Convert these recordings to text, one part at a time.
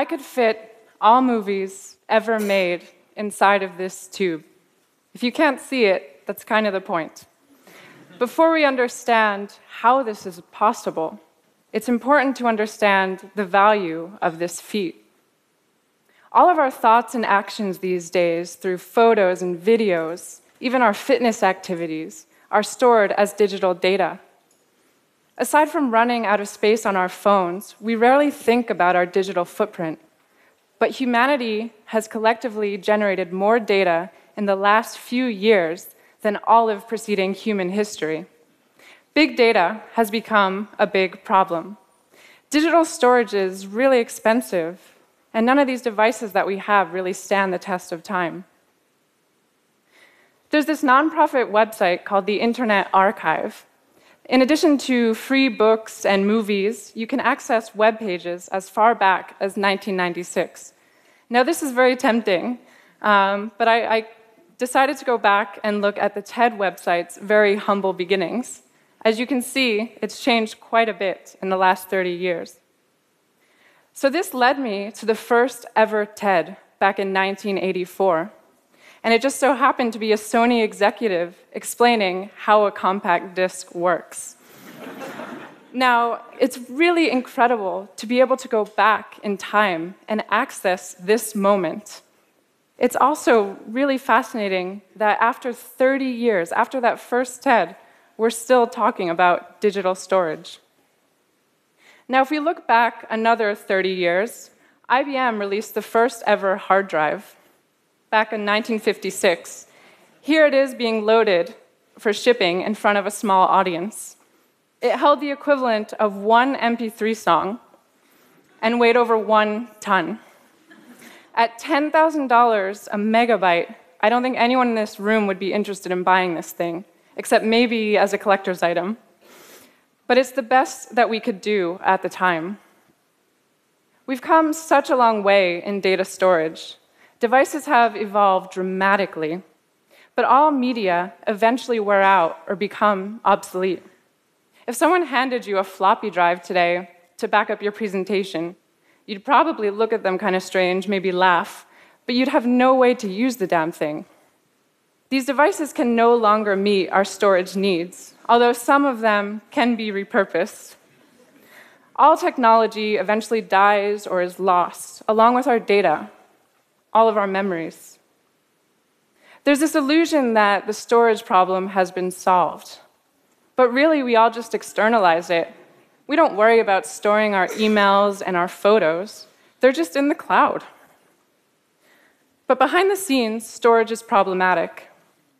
I could fit all movies ever made inside of this tube. If you can't see it, that's kind of the point. Before we understand how this is possible, it's important to understand the value of this feat. All of our thoughts and actions these days, through photos and videos, even our fitness activities, are stored as digital data. Aside from running out of space on our phones, we rarely think about our digital footprint. But humanity has collectively generated more data in the last few years than all of preceding human history. Big data has become a big problem. Digital storage is really expensive, and none of these devices that we have really stand the test of time. There's this nonprofit website called the Internet Archive. In addition to free books and movies, you can access web pages as far back as 1996. Now, this is very tempting, um, but I, I decided to go back and look at the TED website's very humble beginnings. As you can see, it's changed quite a bit in the last 30 years. So, this led me to the first ever TED back in 1984. And it just so happened to be a Sony executive explaining how a compact disc works. now, it's really incredible to be able to go back in time and access this moment it's also really fascinating that after 30 years, after that first TED, we're still talking about digital storage. Now, if we look back another 30 years, IBM released the first ever hard drive back in 1956. Here it is being loaded for shipping in front of a small audience. It held the equivalent of one MP3 song and weighed over one ton. At $10,000 a megabyte, I don't think anyone in this room would be interested in buying this thing, except maybe as a collector's item. But it's the best that we could do at the time. We've come such a long way in data storage. Devices have evolved dramatically, but all media eventually wear out or become obsolete. If someone handed you a floppy drive today to back up your presentation, You'd probably look at them kind of strange, maybe laugh, but you'd have no way to use the damn thing. These devices can no longer meet our storage needs, although some of them can be repurposed. All technology eventually dies or is lost, along with our data, all of our memories. There's this illusion that the storage problem has been solved, but really we all just externalize it we don't worry about storing our emails and our photos, they're just in the cloud. But behind the scenes, storage is problematic.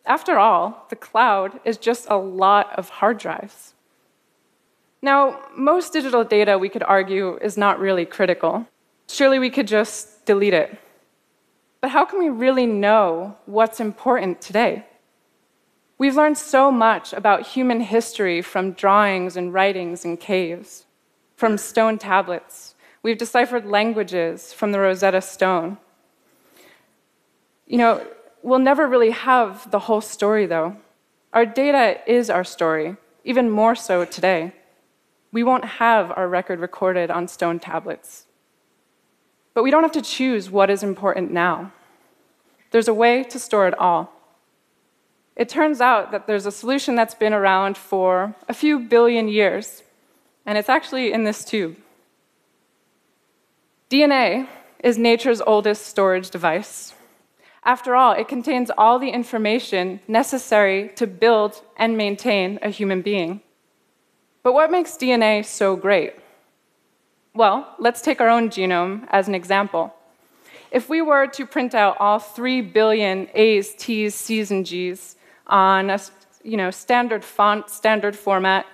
After all, the cloud is just a lot of hard drives. Now, most digital data, we could argue, is not really critical. Surely we could just delete it. But how can we really know what's important today? We've learned so much about human history from drawings and writings in caves, from stone tablets. We've deciphered languages from the Rosetta Stone. You know, we'll never really have the whole story, though. Our data is our story, even more so today. We won't have our record recorded on stone tablets. But we don't have to choose what is important now. There's a way to store it all. It turns out that there's a solution that's been around for a few billion years, and it's actually in this tube. DNA is nature's oldest storage device. After all, it contains all the information necessary to build and maintain a human being. But what makes DNA so great? Well, let's take our own genome as an example. If we were to print out all 3 billion A's, T's, C's, and G's on a you know, standard font, standard format,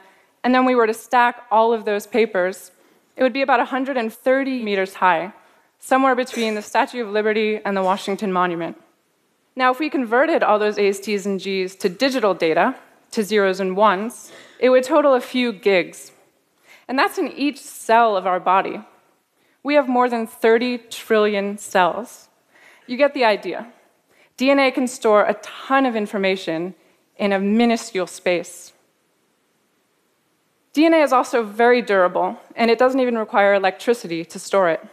and then we were to stack all of those papers, it would be about 130 meters high, somewhere between the Statue of Liberty and the Washington Monument. Now, if we converted all those A's, T's, and G's to digital data, to zeros and ones, it would total a few gigs. And that's in each cell of our body. We have more than 30 trillion cells. You get the idea. DNA can store a ton of information in a minuscule space. DNA is also very durable, and it doesn't even require electricity to store it.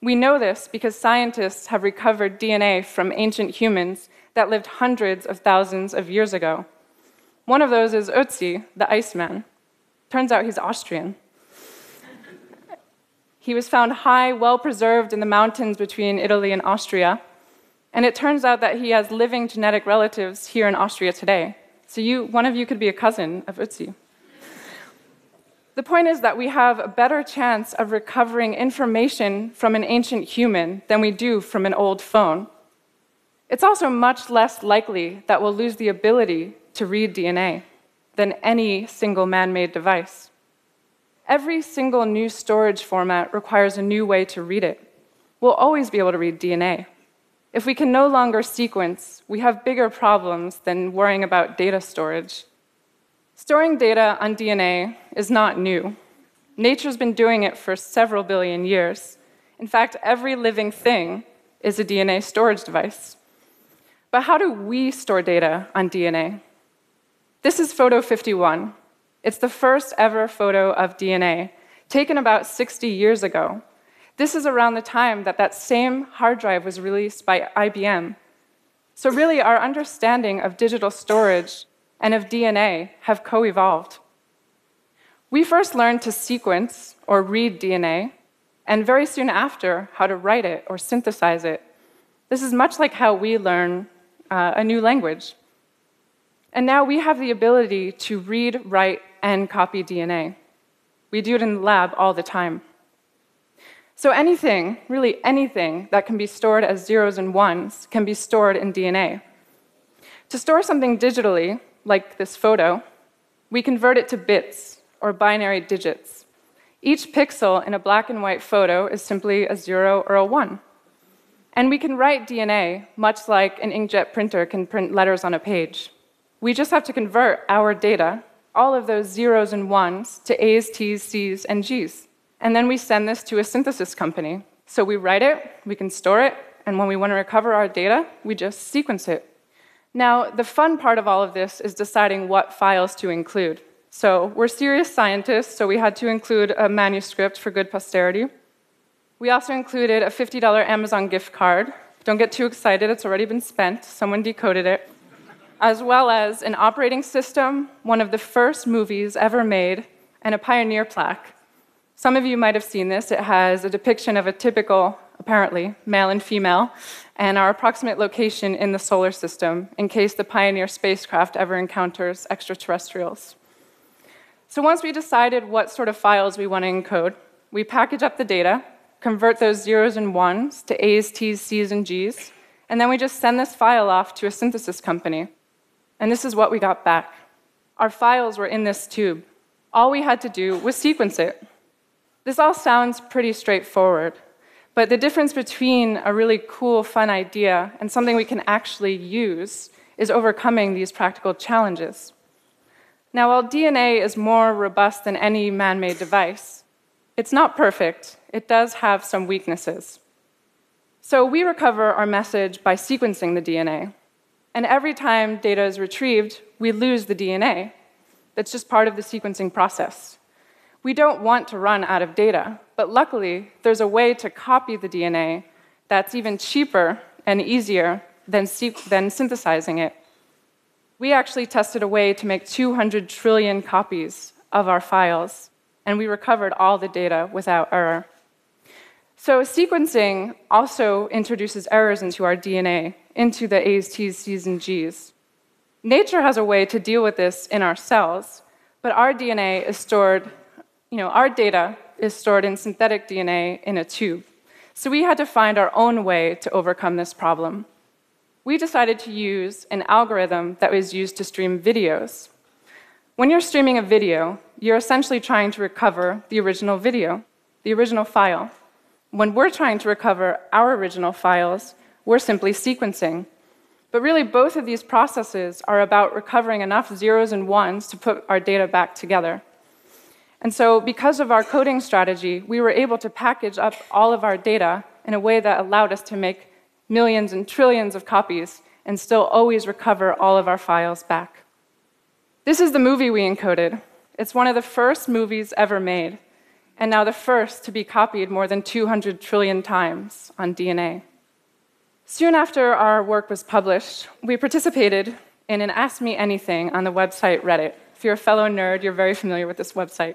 We know this because scientists have recovered DNA from ancient humans that lived hundreds of thousands of years ago. One of those is Ötzi, the Iceman. Turns out he's Austrian. He was found high, well preserved in the mountains between Italy and Austria. And it turns out that he has living genetic relatives here in Austria today. So you, one of you could be a cousin of Ötzi. The point is that we have a better chance of recovering information from an ancient human than we do from an old phone. It's also much less likely that we'll lose the ability to read DNA than any single man made device. Every single new storage format requires a new way to read it. We'll always be able to read DNA. If we can no longer sequence, we have bigger problems than worrying about data storage. Storing data on DNA is not new. Nature's been doing it for several billion years. In fact, every living thing is a DNA storage device. But how do we store data on DNA? This is photo 51. It's the first ever photo of DNA, taken about 60 years ago. This is around the time that that same hard drive was released by IBM. So, really, our understanding of digital storage and of DNA have co evolved. We first learned to sequence or read DNA, and very soon after, how to write it or synthesize it. This is much like how we learn uh, a new language. And now we have the ability to read, write, and copy DNA. We do it in the lab all the time. So anything, really anything, that can be stored as zeros and ones can be stored in DNA. To store something digitally, like this photo, we convert it to bits, or binary digits. Each pixel in a black and white photo is simply a zero or a one. And we can write DNA much like an inkjet printer can print letters on a page. We just have to convert our data, all of those zeros and ones, to A's, T's, C's, and G's. And then we send this to a synthesis company. So we write it, we can store it, and when we want to recover our data, we just sequence it. Now, the fun part of all of this is deciding what files to include. So, we're serious scientists, so we had to include a manuscript for good posterity. We also included a $50 Amazon gift card. Don't get too excited, it's already been spent, someone decoded it. As well as an operating system, one of the first movies ever made, and a pioneer plaque. Some of you might have seen this. It has a depiction of a typical, apparently, male and female, and our approximate location in the solar system in case the Pioneer spacecraft ever encounters extraterrestrials. So, once we decided what sort of files we want to encode, we package up the data, convert those zeros and ones to A's, T's, C's, and G's, and then we just send this file off to a synthesis company. And this is what we got back. Our files were in this tube. All we had to do was sequence it. This all sounds pretty straightforward, but the difference between a really cool, fun idea and something we can actually use is overcoming these practical challenges. Now, while DNA is more robust than any man made device, it's not perfect. It does have some weaknesses. So, we recover our message by sequencing the DNA. And every time data is retrieved, we lose the DNA. That's just part of the sequencing process. We don't want to run out of data, but luckily, there's a way to copy the DNA that's even cheaper and easier than, than synthesizing it. We actually tested a way to make 200 trillion copies of our files, and we recovered all the data without error. So, sequencing also introduces errors into our DNA, into the A's, T's, C's, and G's. Nature has a way to deal with this in our cells, but our DNA is stored you know, our data is stored in synthetic DNA in a tube. So we had to find our own way to overcome this problem. We decided to use an algorithm that was used to stream videos. When you're streaming a video, you're essentially trying to recover the original video, the original file. When we're trying to recover our original files, we're simply sequencing. But really, both of these processes are about recovering enough zeros and ones to put our data back together. And so, because of our coding strategy, we were able to package up all of our data in a way that allowed us to make millions and trillions of copies and still always recover all of our files back. This is the movie we encoded. It's one of the first movies ever made. and now the first to be copied more than 200 trillion times on DNA. Soon after our work was published, we participated in an Ask Me Anything on the website Reddit. If you're a fellow nerd, you're very familiar with this website.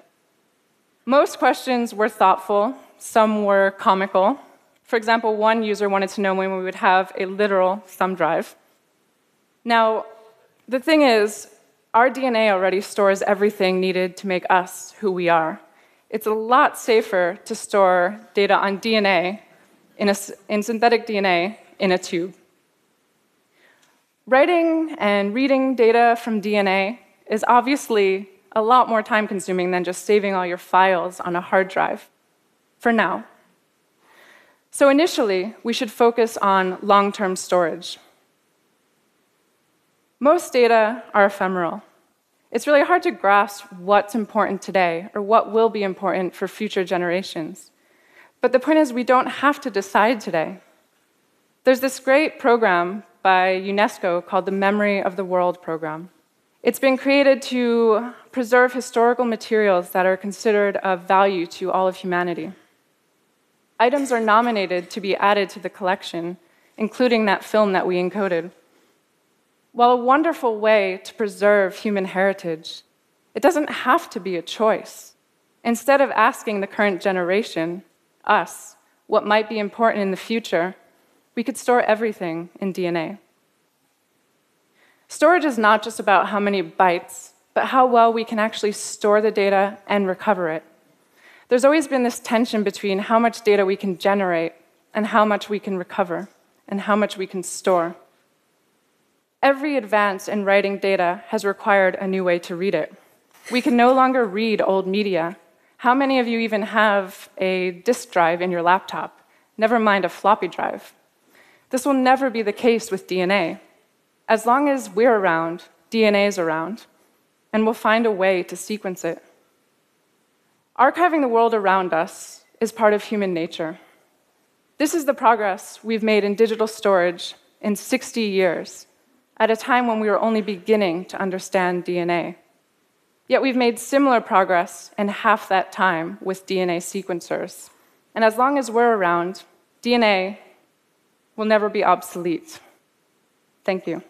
Most questions were thoughtful, some were comical. For example, one user wanted to know when we would have a literal thumb drive. Now, the thing is, our DNA already stores everything needed to make us who we are. It's a lot safer to store data on DNA, in, a, in synthetic DNA, in a tube. Writing and reading data from DNA is obviously a lot more time consuming than just saving all your files on a hard drive. For now. So, initially, we should focus on long term storage. Most data are ephemeral. It's really hard to grasp what's important today or what will be important for future generations. But the point is, we don't have to decide today. There's this great program by UNESCO called the Memory of the World Program. It's been created to preserve historical materials that are considered of value to all of humanity. Items are nominated to be added to the collection, including that film that we encoded. While a wonderful way to preserve human heritage, it doesn't have to be a choice. Instead of asking the current generation, us, what might be important in the future, we could store everything in DNA. Storage is not just about how many bytes, but how well we can actually store the data and recover it. There's always been this tension between how much data we can generate and how much we can recover and how much we can store. Every advance in writing data has required a new way to read it. We can no longer read old media. How many of you even have a disk drive in your laptop? Never mind a floppy drive. This will never be the case with DNA. As long as we're around, DNA is around, and we'll find a way to sequence it. Archiving the world around us is part of human nature. This is the progress we've made in digital storage in 60 years at a time when we were only beginning to understand DNA. Yet we've made similar progress in half that time with DNA sequencers. And as long as we're around, DNA will never be obsolete. Thank you.